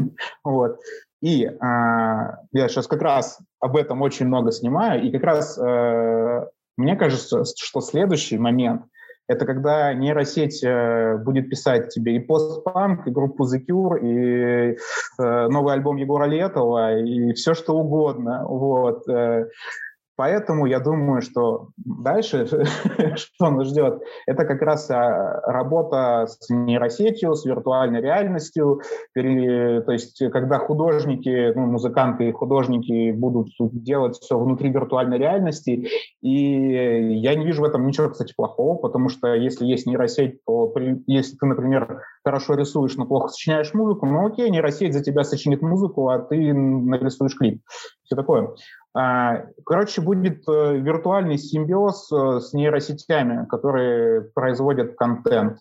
вот. И э, я сейчас как раз об этом очень много снимаю, и как раз э, мне кажется, что следующий момент – это когда нейросеть э, будет писать тебе и постпанк, и группу The Cure, и э, новый альбом Егора Летова, и все что угодно. Вот. Поэтому я думаю, что дальше, что нас ждет, это как раз а, работа с нейросетью, с виртуальной реальностью. То есть, когда художники, ну, музыканты и художники будут делать все внутри виртуальной реальности. И я не вижу в этом ничего, кстати, плохого, потому что если есть нейросеть, то если ты, например, хорошо рисуешь, но плохо сочиняешь музыку, ну окей, нейросеть за тебя сочинит музыку, а ты нарисуешь клип. Все такое. А, короче, будет э, виртуальный симбиоз э, с нейросетями, которые производят контент.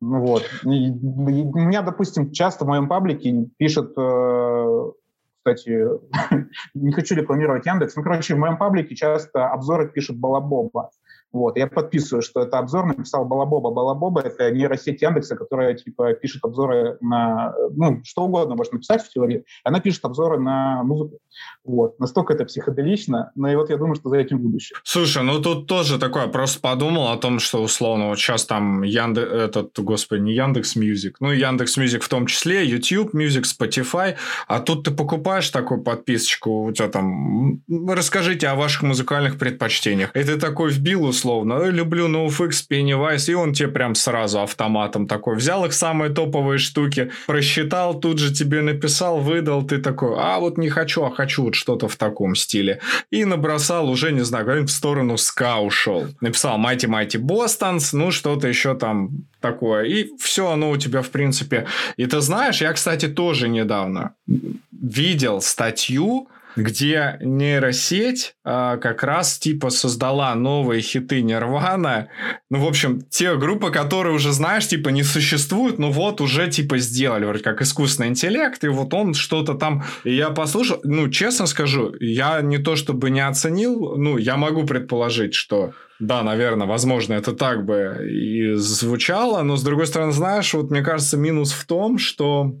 Ну вот. И, у меня, допустим, часто в моем паблике пишет, э, кстати, не хочу рекламировать Яндекс, ну, короче, в моем паблике часто обзоры пишет Балабоба. Вот, я подписываю, что это обзор написал Балабоба. Балабоба — это нейросеть Яндекса, которая, типа, пишет обзоры на, ну, что угодно можно написать в теории. Она пишет обзоры на музыку. Вот, настолько это психоделично, но и вот я думаю, что за этим будущее. Слушай, ну тут тоже такое, просто подумал о том, что условно вот сейчас там Яндекс, этот, господи, не Яндекс Music, ну, Яндекс Music в том числе, YouTube Music, Spotify, а тут ты покупаешь такую подписочку, у тебя там, расскажите о ваших музыкальных предпочтениях. И ты такой вбил условно условно, люблю NoFX, Pennywise, и он тебе прям сразу автоматом такой взял их самые топовые штуки, просчитал, тут же тебе написал, выдал, ты такой, а вот не хочу, а хочу вот что-то в таком стиле. И набросал уже, не знаю, в сторону ска ушел. Написал Mighty Mighty Bostons, ну что-то еще там такое. И все оно у тебя, в принципе. И ты знаешь, я, кстати, тоже недавно видел статью, где нейросеть а, как раз типа создала новые хиты Нирвана. Ну, в общем, те группы, которые уже, знаешь, типа не существуют, но вот уже типа сделали, вроде как искусственный интеллект, и вот он что-то там... И я послушал, ну, честно скажу, я не то чтобы не оценил, ну, я могу предположить, что да, наверное, возможно, это так бы и звучало, но с другой стороны, знаешь, вот мне кажется, минус в том, что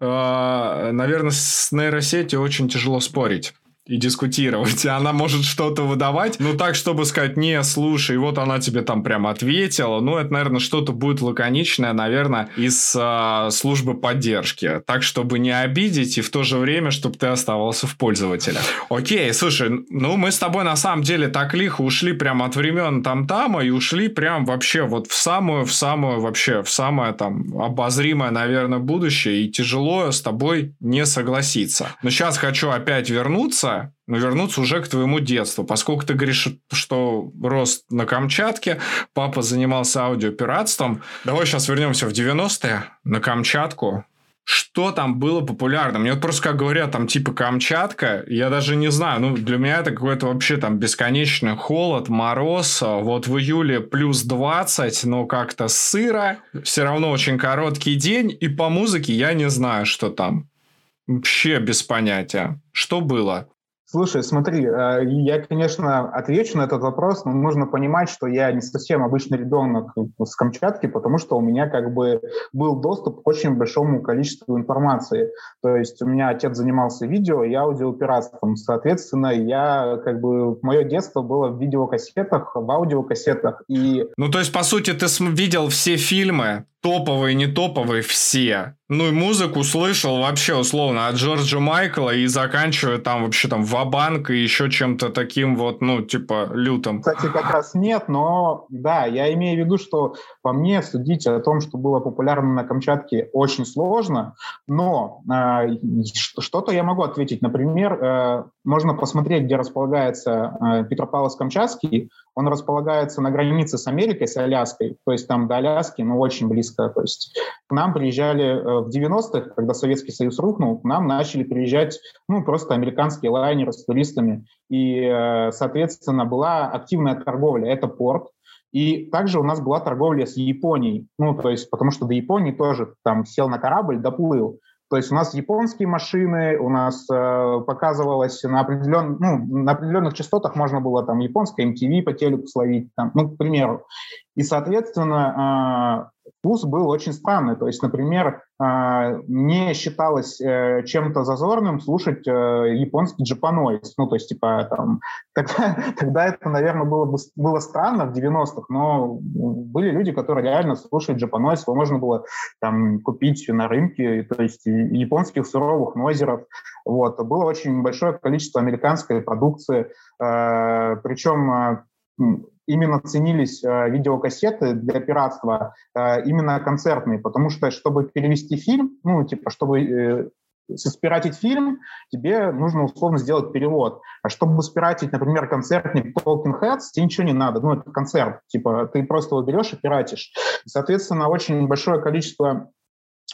наверное, с нейросетью очень тяжело спорить и дискутировать. И она может что-то выдавать, ну так, чтобы сказать, не, слушай, вот она тебе там прямо ответила. Ну, это, наверное, что-то будет лаконичное, наверное, из э, службы поддержки. Так, чтобы не обидеть и в то же время, чтобы ты оставался в пользователя. Окей, слушай, ну мы с тобой на самом деле так лихо ушли прямо от времен там-тама и ушли прям вообще вот в самую, в самую вообще, в самое там обозримое, наверное, будущее. И тяжело с тобой не согласиться. Но сейчас хочу опять вернуться но вернуться уже к твоему детству. Поскольку ты говоришь, что рос на Камчатке, папа занимался аудиопиратством. Давай сейчас вернемся в 90-е на Камчатку. Что там было популярно? Мне вот просто как говорят, там типа Камчатка, я даже не знаю, ну для меня это какой-то вообще там бесконечный холод, мороз, вот в июле плюс 20, но как-то сыро, все равно очень короткий день, и по музыке я не знаю, что там. Вообще без понятия. Что было? Слушай, смотри, э, я, конечно, отвечу на этот вопрос, но нужно понимать, что я не совсем обычный ребенок с Камчатки, потому что у меня как бы был доступ к очень большому количеству информации. То есть у меня отец занимался видео и аудиопиратством. Соответственно, я как бы... Мое детство было в видеокассетах, в аудиокассетах. И... Ну, то есть, по сути, ты видел все фильмы, топовые, не топовые, все. Ну и музыку слышал вообще условно от Джорджа Майкла и заканчивая там вообще там Вабанк и еще чем-то таким вот, ну, типа лютым. Кстати, как раз нет, но да, я имею в виду, что по мне судить о том, что было популярно на Камчатке, очень сложно, но э, что-то я могу ответить. Например, э, можно посмотреть, где располагается э, Петропавловск-Камчатский. Он располагается на границе с Америкой, с Аляской, то есть там до Аляски, ну, очень близко. То есть к нам приезжали э, в 90-х, когда Советский Союз рухнул, к нам начали приезжать, ну, просто американские лайнеры с туристами. И, э, соответственно, была активная торговля. Это порт, и также у нас была торговля с Японией, ну, то есть, потому что до Японии тоже там сел на корабль, доплыл. То есть у нас японские машины, у нас э, показывалось на, определен, ну, на определенных частотах можно было там японское MTV по телеку словить, там, ну, к примеру. И, соответственно, э, вкус был очень странный. То есть, например, не считалось э, чем-то зазорным слушать э, японский джапанойс. Ну, то есть, типа, там, тогда, тогда это, наверное, было, бы, было странно в 90-х, но были люди, которые реально слушали джапанойс, его можно было там купить на рынке, то есть японских суровых нозеров. Вот. Было очень большое количество американской продукции, э, причем именно ценились э, видеокассеты для пиратства, э, именно концертные, потому что, чтобы перевести фильм, ну, типа, чтобы э, спиратить фильм, тебе нужно условно сделать перевод. А чтобы спиратить, например, концертник Talking Heads, тебе ничего не надо. Ну, это концерт. Типа, ты просто его берешь и пиратишь. Соответственно, очень большое количество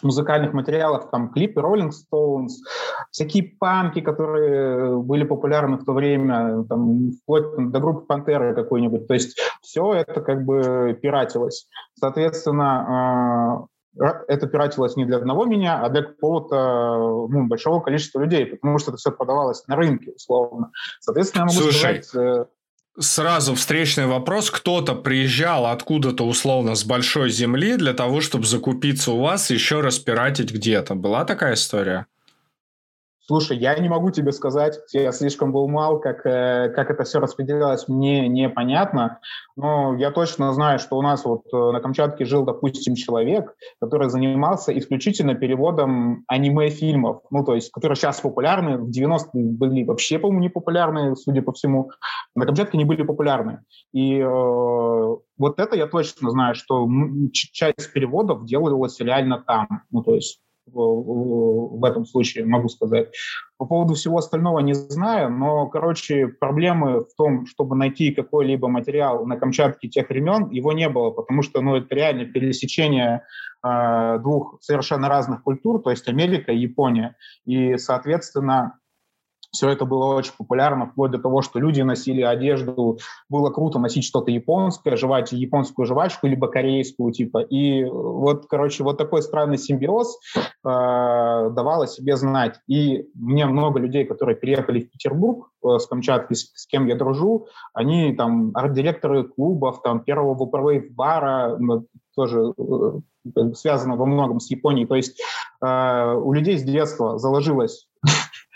музыкальных материалов, там клипы Rolling Stones, всякие панки, которые были популярны в то время, там, вплоть до группы Пантеры какой-нибудь. То есть все это как бы пиратилось. Соответственно, а, это пиратилось не для одного меня, а для какого-то ну, большого количества людей, потому что это все продавалось на рынке, условно. Соответственно, я могу Слушай, сказать... Сразу встречный вопрос. Кто-то приезжал откуда-то условно с большой земли для того, чтобы закупиться у вас и еще раз пиратить где-то. Была такая история? Слушай, я не могу тебе сказать, я слишком был мал, как, э, как это все распределялось, мне непонятно, но я точно знаю, что у нас вот э, на Камчатке жил, допустим, человек, который занимался исключительно переводом аниме-фильмов, ну, то есть, которые сейчас популярны, в 90-е были вообще, по-моему, не популярны, судя по всему, на Камчатке не были популярны. И э, вот это я точно знаю, что часть переводов делалась реально там, ну, то есть в, этом случае, могу сказать. По поводу всего остального не знаю, но, короче, проблемы в том, чтобы найти какой-либо материал на Камчатке тех времен, его не было, потому что, ну, это реально пересечение э, двух совершенно разных культур, то есть Америка и Япония. И, соответственно, все это было очень популярно, вплоть до того, что люди носили одежду. Было круто носить что-то японское, жевать японскую жвачку, либо корейскую, типа. И вот, короче, вот такой странный симбиоз э, давал о себе знать. И мне много людей, которые переехали в Петербург э, с Камчатки, с, с кем я дружу, они там арт-директоры клубов, там, первого вупрвейв-бара, тоже э, связано во многом с Японией. То есть э, у людей с детства заложилось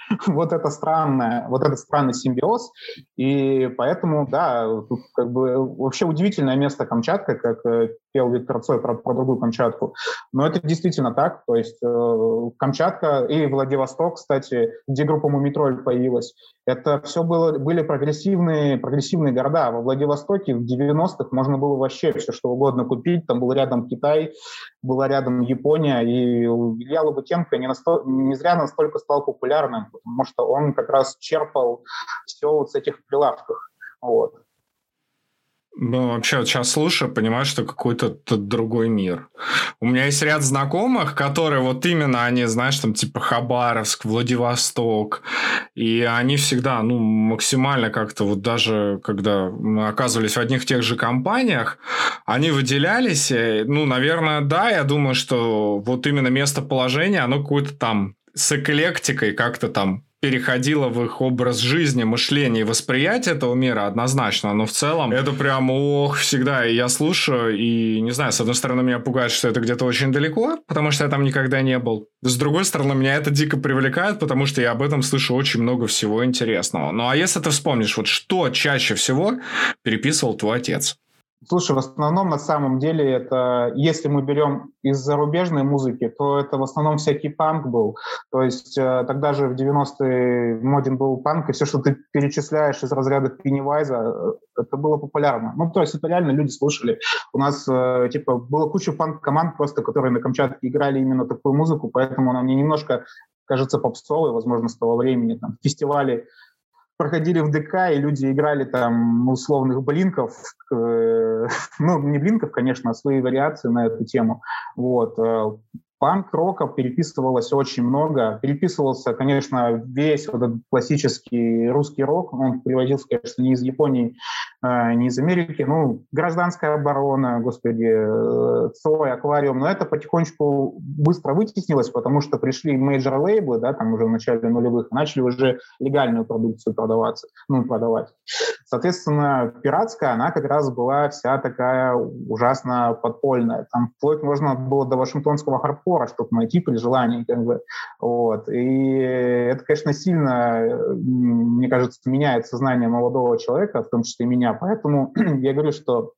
вот это странное, вот этот странный симбиоз. И поэтому, да, тут как бы вообще удивительное место Камчатка, как э, пел Виктор Цой про, про другую Камчатку. Но это действительно так. То есть э, Камчатка и Владивосток, кстати, где группа Мумитроль появилась, это все было, были прогрессивные, прогрессивные города. Во Владивостоке в 90-х можно было вообще все что угодно купить. Там был рядом Китай, была рядом Япония. И Илья Лобутенко не, насто... не зря настолько стал популярным, потому что он как раз черпал все вот с этих прилавков. Вот. Ну, вообще, вот сейчас слушаю, понимаю, что какой-то другой мир. У меня есть ряд знакомых, которые вот именно они, знаешь, там типа Хабаровск, Владивосток, и они всегда, ну, максимально как-то вот даже, когда оказывались в одних и тех же компаниях, они выделялись, ну, наверное, да, я думаю, что вот именно местоположение, оно какое-то там с эклектикой как-то там переходило в их образ жизни, мышление и восприятие этого мира однозначно, но в целом это прям ох, всегда. И я слушаю, и не знаю, с одной стороны меня пугает, что это где-то очень далеко, потому что я там никогда не был. С другой стороны, меня это дико привлекает, потому что я об этом слышу очень много всего интересного. Ну а если ты вспомнишь, вот что чаще всего переписывал твой отец? Слушай, в основном на самом деле это, если мы берем из зарубежной музыки, то это в основном всякий панк был. То есть э, тогда же в 90-е моден был панк, и все, что ты перечисляешь из разряда Пеннивайза, э, это было популярно. Ну, то есть это реально люди слушали. У нас, э, типа, было куча панк-команд просто, которые на Камчатке играли именно такую музыку, поэтому она мне немножко кажется попсовой, возможно, с того времени. Там, фестивали проходили в ДК, и люди играли там условных Blink ов, э, ну, не Blink ов, конечно, а свои вариации на эту тему. Вот. Панк-рока переписывалось очень много. Переписывался, конечно, весь вот этот классический русский рок. Он привозился, конечно, не из Японии, э, не из Америки. Ну, гражданская оборона, господи, э, Цой, аквариум, но это потихонечку быстро вытеснилось, потому что пришли мейджор-лейблы, да, там уже в начале нулевых, начали уже легальную продукцию продаваться, ну, продавать. Соответственно, пиратская, она как раз была вся такая ужасно подпольная. Там вплоть можно было до вашингтонского хардкора, чтобы найти при желании, как бы. Вот. И это, конечно, сильно, мне кажется, меняет сознание молодого человека, в том числе меня. Поэтому я говорю, что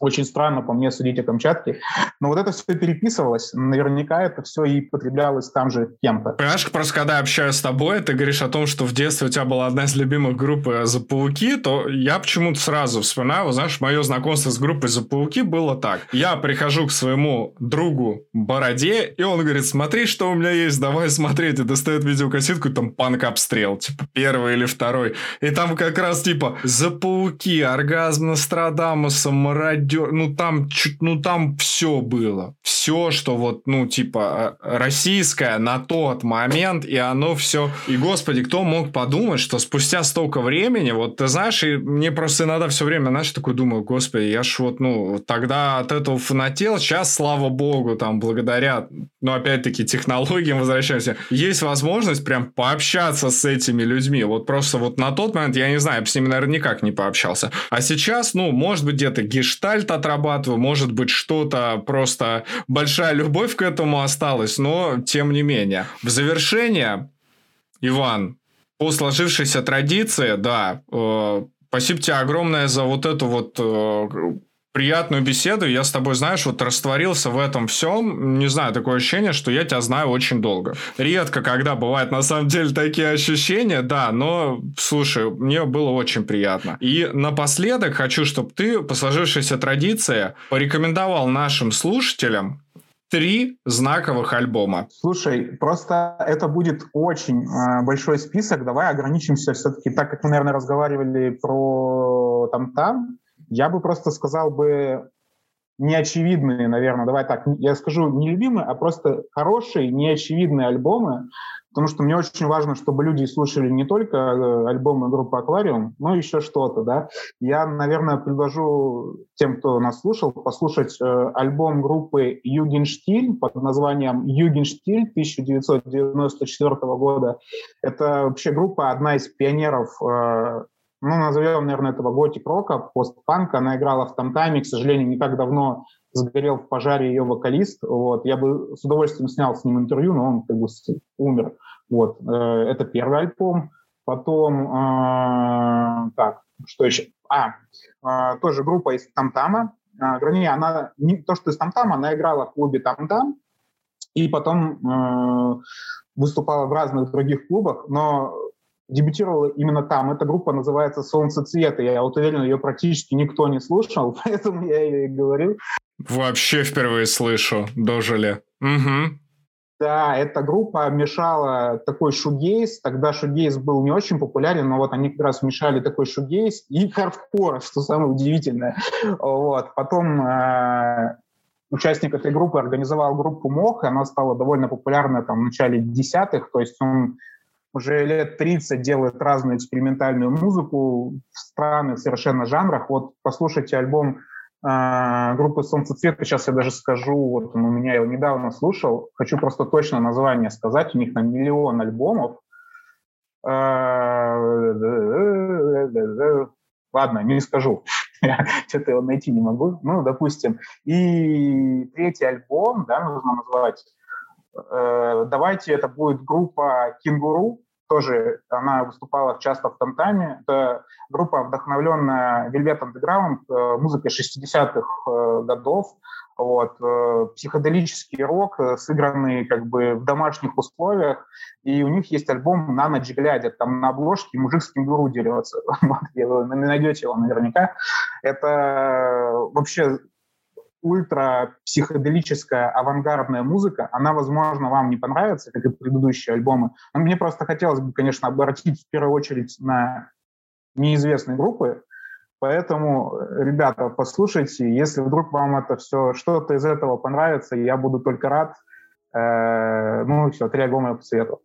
очень странно по мне судить о Камчатке. Но вот это все переписывалось. Наверняка это все и потреблялось там же кем-то. Понимаешь, просто когда общаюсь с тобой, ты говоришь о том, что в детстве у тебя была одна из любимых групп э, «За пауки», то я почему-то сразу вспоминаю, знаешь, мое знакомство с группой «За пауки» было так. Я прихожу к своему другу Бороде, и он говорит, смотри, что у меня есть, давай смотреть. И достает видеокассетку, там панк-обстрел, типа первый или второй. И там как раз типа «За пауки», «Оргазм Нострадамуса», «Мародер», ну там, ну там все было. Все, что вот, ну типа э, российское на тот момент, и оно все... И, господи, кто мог подумать, что спустя столько времени, вот ты знаешь, и мне просто иногда все время, знаешь, такой думаю, господи, я ж вот, ну, тогда от этого фанател, сейчас, слава богу, там, благодаря, ну, опять-таки, технологиям возвращаемся, есть возможность прям пообщаться с этими людьми. Вот просто вот на тот момент, я не знаю, я бы с ними, наверное, никак не пообщался. А сейчас, ну, может быть, где-то гештальт гештальт отрабатываю, может быть, что-то просто большая любовь к этому осталась, но тем не менее. В завершение, Иван, по сложившейся традиции, да, э, спасибо тебе огромное за вот эту вот э, приятную беседу. Я с тобой, знаешь, вот растворился в этом всем. Не знаю, такое ощущение, что я тебя знаю очень долго. Редко, когда бывают на самом деле такие ощущения, да, но, слушай, мне было очень приятно. И напоследок хочу, чтобы ты, по сложившейся традиции, порекомендовал нашим слушателям три знаковых альбома. Слушай, просто это будет очень э, большой список. Давай ограничимся все-таки, так как мы, наверное, разговаривали про там-там, я бы просто сказал бы неочевидные, наверное, давай так, я скажу не любимые, а просто хорошие, неочевидные альбомы, потому что мне очень важно, чтобы люди слушали не только э, альбомы группы «Аквариум», но еще что-то, да. Я, наверное, предложу тем, кто нас слушал, послушать э, альбом группы «Югенштиль» под названием «Югенштиль» 1994 года. Это вообще группа, одна из пионеров э, ну, назовем, наверное, этого готик-рока, постпанка. Она играла в Тамтаме, к сожалению, не так давно сгорел в пожаре ее вокалист. Вот. Я бы с удовольствием снял с ним интервью, но он как бы умер. Вот. Э, это первый альбом. Потом, э, так, что еще? А, э, тоже группа из Тамтама. Э, вернее, она, не то, что из Тамтама, она играла в клубе Тамтам. И потом э, выступала в разных других клубах, но дебютировала именно там. Эта группа называется «Солнце цвета». Я вот уверен, ее практически никто не слушал, поэтому я ее и говорю. Вообще впервые слышу. Дожили. Угу. Да, эта группа мешала такой шугейс. Тогда шугейс был не очень популярен, но вот они как раз мешали такой шугейс и хардкор, что самое удивительное. Вот. Потом э, участник этой группы организовал группу МОХ, и она стала довольно популярна там, в начале десятых, то есть он уже лет 30 делает разную экспериментальную музыку в странных совершенно жанрах. Вот послушайте альбом э, группы «Солнцецвет», сейчас я даже скажу, вот он у меня его недавно слушал, хочу просто точно название сказать, у них на миллион альбомов. Ладно, не скажу. Что-то его найти не могу. Ну, допустим. И третий альбом, да, нужно назвать э, давайте это будет группа «Кенгуру», тоже она выступала часто в Тамтаме. Это группа, вдохновленная Velvet Underground, э, музыкой 60-х э, годов. Вот, э, психоделический рок, сыгранный как бы в домашних условиях, и у них есть альбом «На ночь глядя», там на обложке мужик с кенгуру дерется, вы найдете его наверняка. Это вообще ультра психоделическая авангардная музыка, она, возможно, вам не понравится, как и предыдущие альбомы. Но мне просто хотелось бы, конечно, обратить в первую очередь на неизвестные группы. Поэтому, ребята, послушайте, если вдруг вам это все, что-то из этого понравится, я буду только рад. Э, ну, все, три альбома я посоветовал.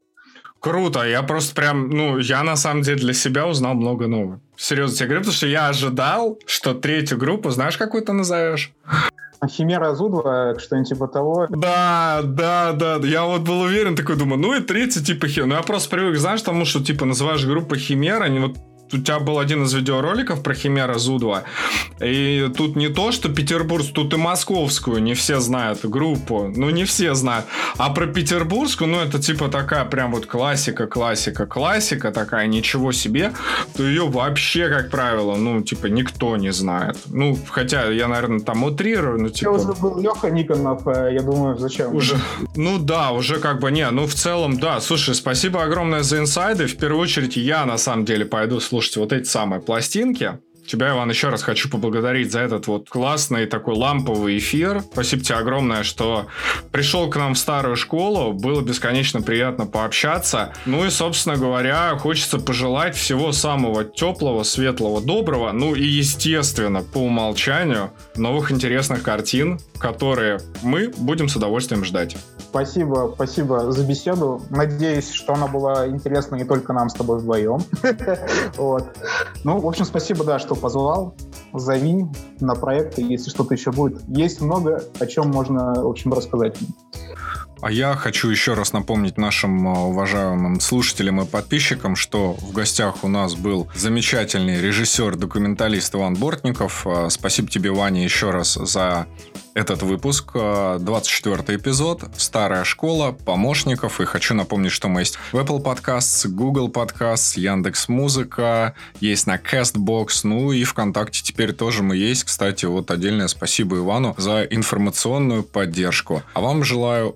Круто, я просто прям, ну, я на самом деле для себя узнал много нового. Серьезно тебе говорю, потому что я ожидал, что третью группу, знаешь, какую ты назовешь? Химера Зудва, что-нибудь типа того. Да, да, да. Я вот был уверен, такой думаю, ну и третий типа Химера. Ну я просто привык, знаешь, тому, что типа называешь группу Химера, они вот у тебя был один из видеороликов про Химера Зудва. И тут не то, что петербургскую, тут и московскую не все знают группу. Ну, не все знают. А про петербургскую, ну, это типа такая прям вот классика, классика, классика такая, ничего себе. То ее вообще, как правило, ну, типа, никто не знает. Ну, хотя я, наверное, там утрирую, ну, типа... Я уже был Леха Никонов, э, я думаю, зачем? Уже, ну да, уже как бы не, ну в целом, да, слушай, спасибо огромное за инсайды. В первую очередь я на самом деле пойду слушать слушать вот эти самые пластинки. Тебя, Иван, еще раз хочу поблагодарить за этот вот классный такой ламповый эфир. Спасибо тебе огромное, что пришел к нам в старую школу. Было бесконечно приятно пообщаться. Ну и, собственно говоря, хочется пожелать всего самого теплого, светлого, доброго. Ну и, естественно, по умолчанию, новых интересных картин, которые мы будем с удовольствием ждать. Спасибо, спасибо за беседу. Надеюсь, что она была интересна не только нам с тобой вдвоем. вот. Ну, в общем, спасибо, да, что позвал. Зови на проекты, если что-то еще будет. Есть много, о чем можно, в общем, рассказать. А я хочу еще раз напомнить нашим а, уважаемым слушателям и подписчикам, что в гостях у нас был замечательный режиссер-документалист Иван Бортников. А, спасибо тебе, Ваня, еще раз за этот выпуск, 24 а, эпизод, старая школа, помощников. И хочу напомнить, что мы есть в Apple Podcasts, Google Podcasts, Яндекс Музыка, есть на CastBox, ну и ВКонтакте теперь тоже мы есть. Кстати, вот отдельное спасибо Ивану за информационную поддержку. А вам желаю